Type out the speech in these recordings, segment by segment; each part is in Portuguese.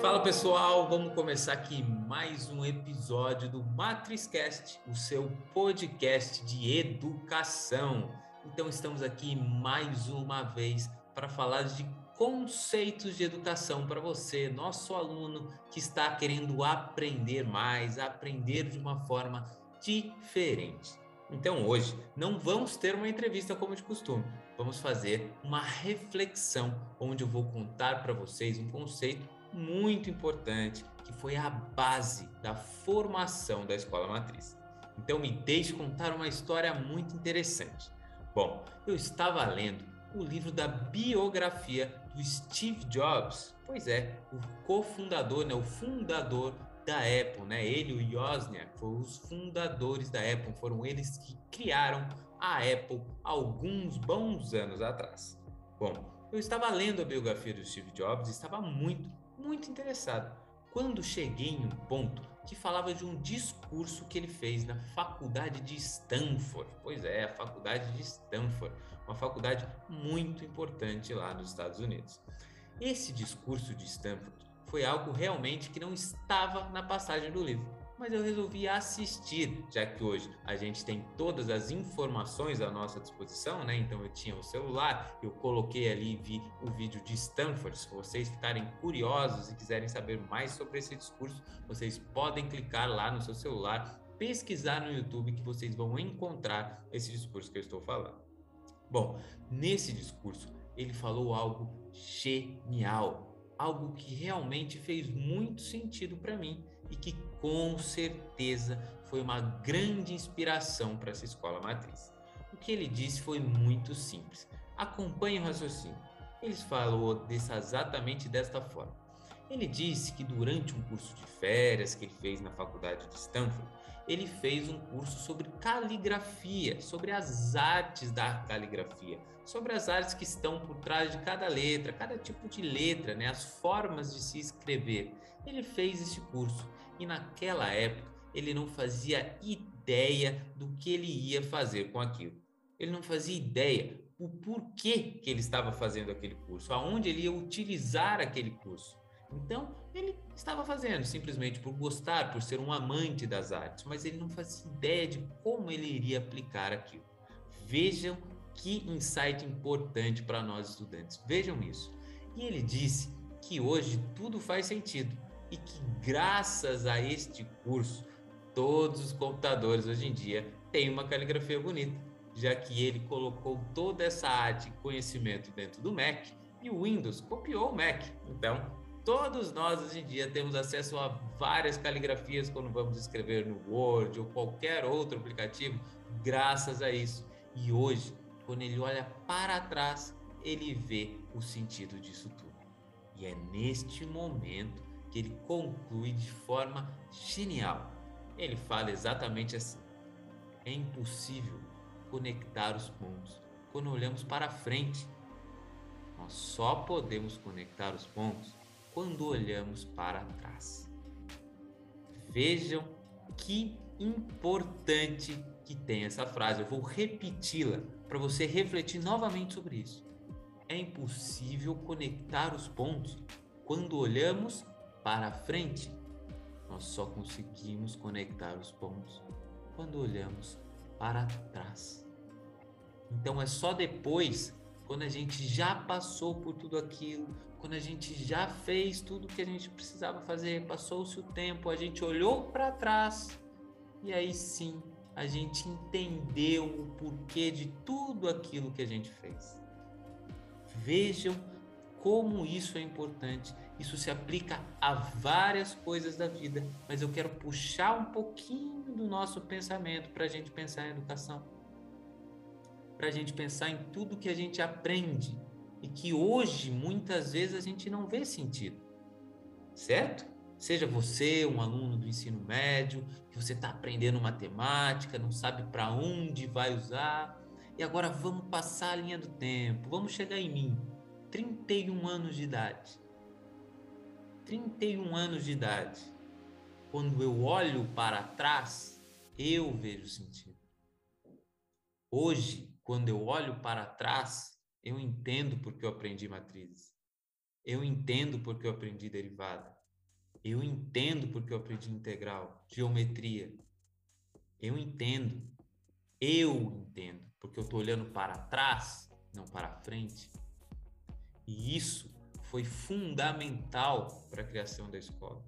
Fala pessoal, vamos começar aqui mais um episódio do MatrizCast, o seu podcast de educação. Então estamos aqui mais uma vez para falar de conceitos de educação para você, nosso aluno que está querendo aprender mais, aprender de uma forma diferente. Então hoje não vamos ter uma entrevista como de costume, vamos fazer uma reflexão onde eu vou contar para vocês um conceito muito importante que foi a base da formação da escola matriz. Então me deixe contar uma história muito interessante. Bom, eu estava lendo o livro da biografia do Steve Jobs. Pois é, o cofundador, né, o fundador da Apple, né? Ele e o Wozniak foram os fundadores da Apple, foram eles que criaram a Apple alguns bons anos atrás. Bom, eu estava lendo a biografia do Steve Jobs e estava muito, muito interessado. Quando cheguei em um ponto que falava de um discurso que ele fez na faculdade de Stanford. Pois é, a faculdade de Stanford, uma faculdade muito importante lá nos Estados Unidos. Esse discurso de Stanford foi algo realmente que não estava na passagem do livro, mas eu resolvi assistir, já que hoje a gente tem todas as informações à nossa disposição, né? Então eu tinha o celular, eu coloquei ali vi o vídeo de Stanford. Se vocês ficarem curiosos e quiserem saber mais sobre esse discurso, vocês podem clicar lá no seu celular, pesquisar no YouTube que vocês vão encontrar esse discurso que eu estou falando. Bom, nesse discurso ele falou algo genial, algo que realmente fez muito sentido para mim e que com certeza foi uma grande inspiração para essa escola matriz. O que ele disse foi muito simples. Acompanhe o raciocínio. Ele falou desse, exatamente desta forma. Ele disse que durante um curso de férias que ele fez na faculdade de Stanford, ele fez um curso sobre caligrafia, sobre as artes da caligrafia, sobre as artes que estão por trás de cada letra, cada tipo de letra, né, as formas de se escrever. Ele fez esse curso e naquela época ele não fazia ideia do que ele ia fazer com aquilo. Ele não fazia ideia o porquê que ele estava fazendo aquele curso, aonde ele ia utilizar aquele curso. Então, ele estava fazendo simplesmente por gostar, por ser um amante das artes, mas ele não fazia ideia de como ele iria aplicar aquilo. Vejam que insight importante para nós estudantes. Vejam isso. E ele disse que hoje tudo faz sentido e que graças a este curso, todos os computadores hoje em dia têm uma caligrafia bonita, já que ele colocou toda essa arte e conhecimento dentro do Mac e o Windows copiou o Mac. Então, Todos nós hoje em dia temos acesso a várias caligrafias quando vamos escrever no Word ou qualquer outro aplicativo, graças a isso. E hoje, quando ele olha para trás, ele vê o sentido disso tudo. E é neste momento que ele conclui de forma genial. Ele fala exatamente assim: é impossível conectar os pontos quando olhamos para frente. Nós só podemos conectar os pontos quando olhamos para trás. Vejam que importante que tem essa frase. Eu vou repeti-la para você refletir novamente sobre isso. É impossível conectar os pontos quando olhamos para frente. Nós só conseguimos conectar os pontos quando olhamos para trás. Então é só depois quando a gente já passou por tudo aquilo, quando a gente já fez tudo que a gente precisava fazer, passou-se o tempo, a gente olhou para trás e aí sim a gente entendeu o porquê de tudo aquilo que a gente fez. Vejam como isso é importante. Isso se aplica a várias coisas da vida, mas eu quero puxar um pouquinho do nosso pensamento para a gente pensar em educação para a gente pensar em tudo que a gente aprende e que hoje muitas vezes a gente não vê sentido, certo? Seja você um aluno do ensino médio, que você está aprendendo matemática, não sabe para onde vai usar, e agora vamos passar a linha do tempo, vamos chegar em mim, 31 anos de idade. 31 anos de idade. Quando eu olho para trás, eu vejo sentido. Hoje, quando eu olho para trás, eu entendo porque eu aprendi matrizes. Eu entendo porque eu aprendi derivada. Eu entendo porque eu aprendi integral, geometria. Eu entendo. Eu entendo porque eu estou olhando para trás, não para frente. E isso foi fundamental para a criação da escola.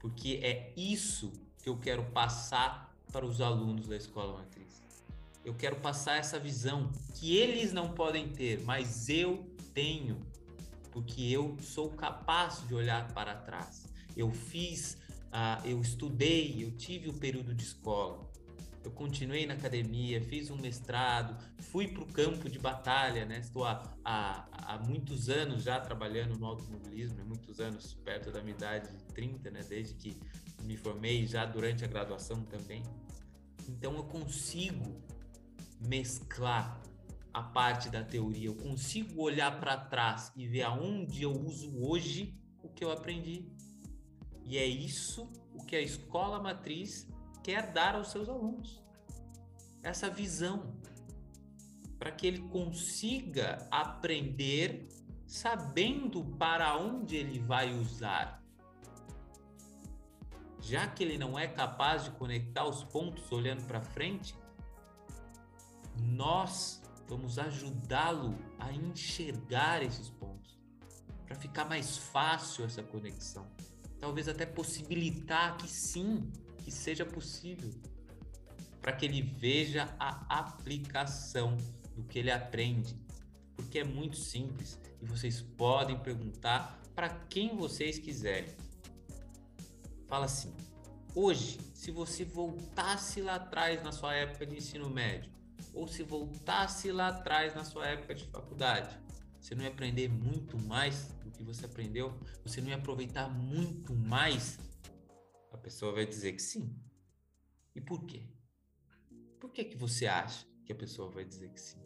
Porque é isso que eu quero passar para os alunos da escola matriz. Eu quero passar essa visão que eles não podem ter, mas eu tenho, porque eu sou capaz de olhar para trás. Eu fiz, uh, eu estudei, eu tive o um período de escola. Eu continuei na academia, fiz um mestrado, fui para o campo de batalha, né? Estou há, há, há, muitos anos já trabalhando no automobilismo, muitos anos perto da minha idade de 30, né? Desde que me formei, já durante a graduação também. Então eu consigo mesclar a parte da teoria, eu consigo olhar para trás e ver aonde eu uso hoje o que eu aprendi. E é isso o que a escola matriz quer dar aos seus alunos. Essa visão para que ele consiga aprender sabendo para onde ele vai usar. Já que ele não é capaz de conectar os pontos olhando para frente, nós vamos ajudá-lo a enxergar esses pontos, para ficar mais fácil essa conexão. Talvez até possibilitar que sim, que seja possível, para que ele veja a aplicação do que ele aprende, porque é muito simples e vocês podem perguntar para quem vocês quiserem. Fala assim: hoje, se você voltasse lá atrás na sua época de ensino médio, ou se voltasse lá atrás na sua época de faculdade, você não ia aprender muito mais do que você aprendeu? Você não ia aproveitar muito mais pessoa vai dizer que sim. E por quê? Por que, que você acha que a pessoa vai dizer que sim?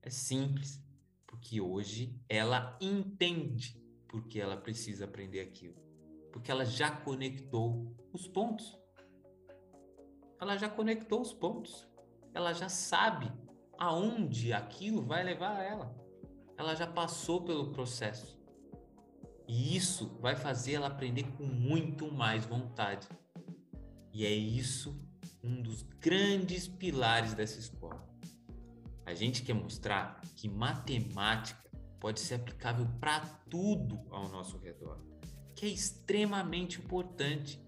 É simples, porque hoje ela entende porque ela precisa aprender aquilo. Porque ela já conectou os pontos. Ela já conectou os pontos. Ela já sabe aonde aquilo vai levar ela. Ela já passou pelo processo. E isso vai fazer ela aprender com muito mais vontade. E é isso um dos grandes pilares dessa escola. A gente quer mostrar que matemática pode ser aplicável para tudo ao nosso redor, que é extremamente importante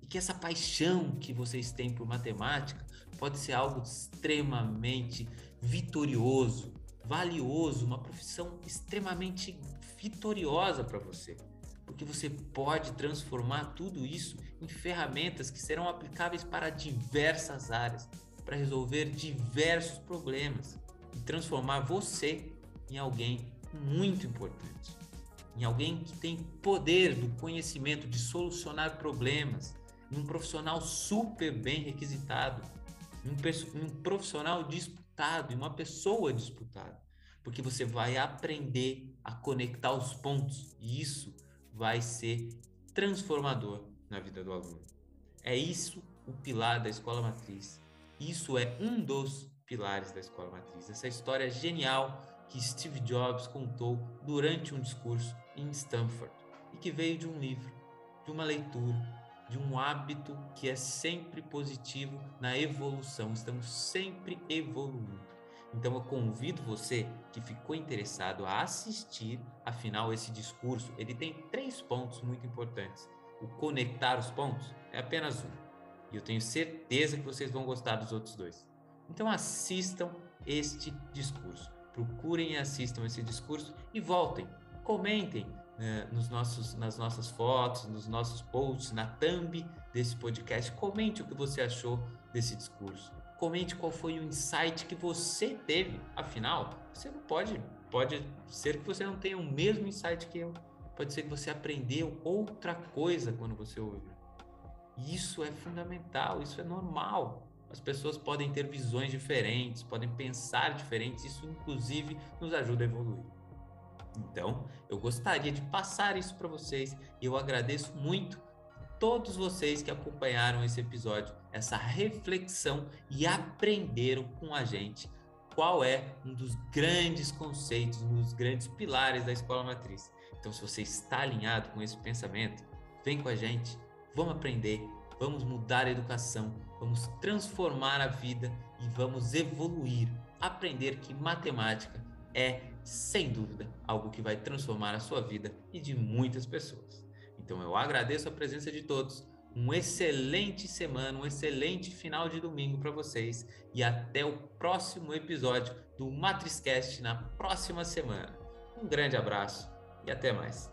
e que essa paixão que vocês têm por matemática pode ser algo extremamente vitorioso, valioso, uma profissão extremamente vitoriosa para você, porque você pode transformar tudo isso em ferramentas que serão aplicáveis para diversas áreas, para resolver diversos problemas e transformar você em alguém muito importante, em alguém que tem poder do conhecimento de solucionar problemas, em um profissional super bem requisitado, em um, profissional disputado, em uma pessoa disputada porque você vai aprender a conectar os pontos e isso vai ser transformador na vida do aluno. É isso o pilar da escola matriz. Isso é um dos pilares da escola matriz. Essa história genial que Steve Jobs contou durante um discurso em Stanford e que veio de um livro, de uma leitura, de um hábito que é sempre positivo na evolução. Estamos sempre evoluindo. Então eu convido você que ficou interessado a assistir, afinal esse discurso, ele tem três pontos muito importantes. O conectar os pontos é apenas um. E eu tenho certeza que vocês vão gostar dos outros dois. Então assistam este discurso. Procurem e assistam esse discurso e voltem. Comentem né, nos nossos, nas nossas fotos, nos nossos posts, na thumb desse podcast. Comente o que você achou desse discurso Comente qual foi o insight que você teve. Afinal, você não pode, pode ser que você não tenha o mesmo insight que eu. Pode ser que você aprendeu outra coisa quando você ouve. Isso é fundamental, isso é normal. As pessoas podem ter visões diferentes, podem pensar diferentes, isso inclusive nos ajuda a evoluir. Então, eu gostaria de passar isso para vocês e eu agradeço muito todos vocês que acompanharam esse episódio, essa reflexão e aprenderam com a gente qual é um dos grandes conceitos, um dos grandes pilares da escola matriz, Então, se você está alinhado com esse pensamento, vem com a gente, vamos aprender, vamos mudar a educação, vamos transformar a vida e vamos evoluir, aprender que matemática é, sem dúvida, algo que vai transformar a sua vida e de muitas pessoas. Então, eu agradeço a presença de todos. Um excelente semana, um excelente final de domingo para vocês e até o próximo episódio do Matriscast na próxima semana. Um grande abraço e até mais.